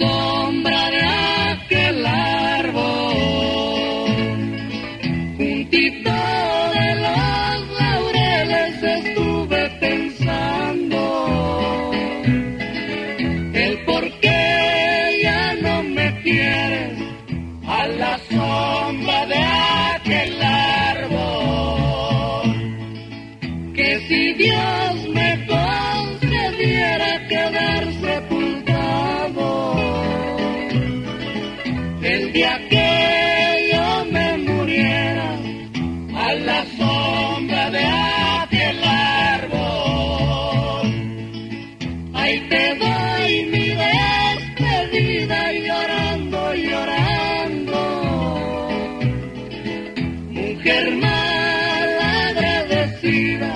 Oh. Shiva.